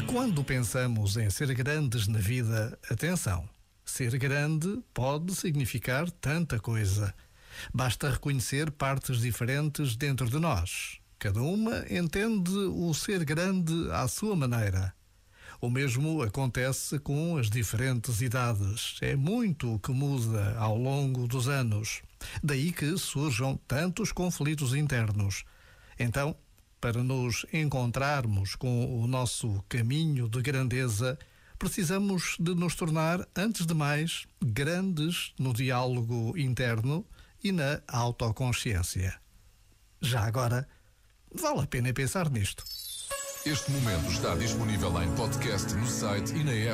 Quando pensamos em ser grandes na vida, atenção, ser grande pode significar tanta coisa. Basta reconhecer partes diferentes dentro de nós. Cada uma entende o ser grande à sua maneira. O mesmo acontece com as diferentes idades. É muito o que muda ao longo dos anos. Daí que surjam tantos conflitos internos. Então, para nos encontrarmos com o nosso caminho de grandeza, precisamos de nos tornar, antes de mais, grandes no diálogo interno e na autoconsciência. Já agora, vale a pena pensar nisto. Este momento está disponível em podcast no site e na app.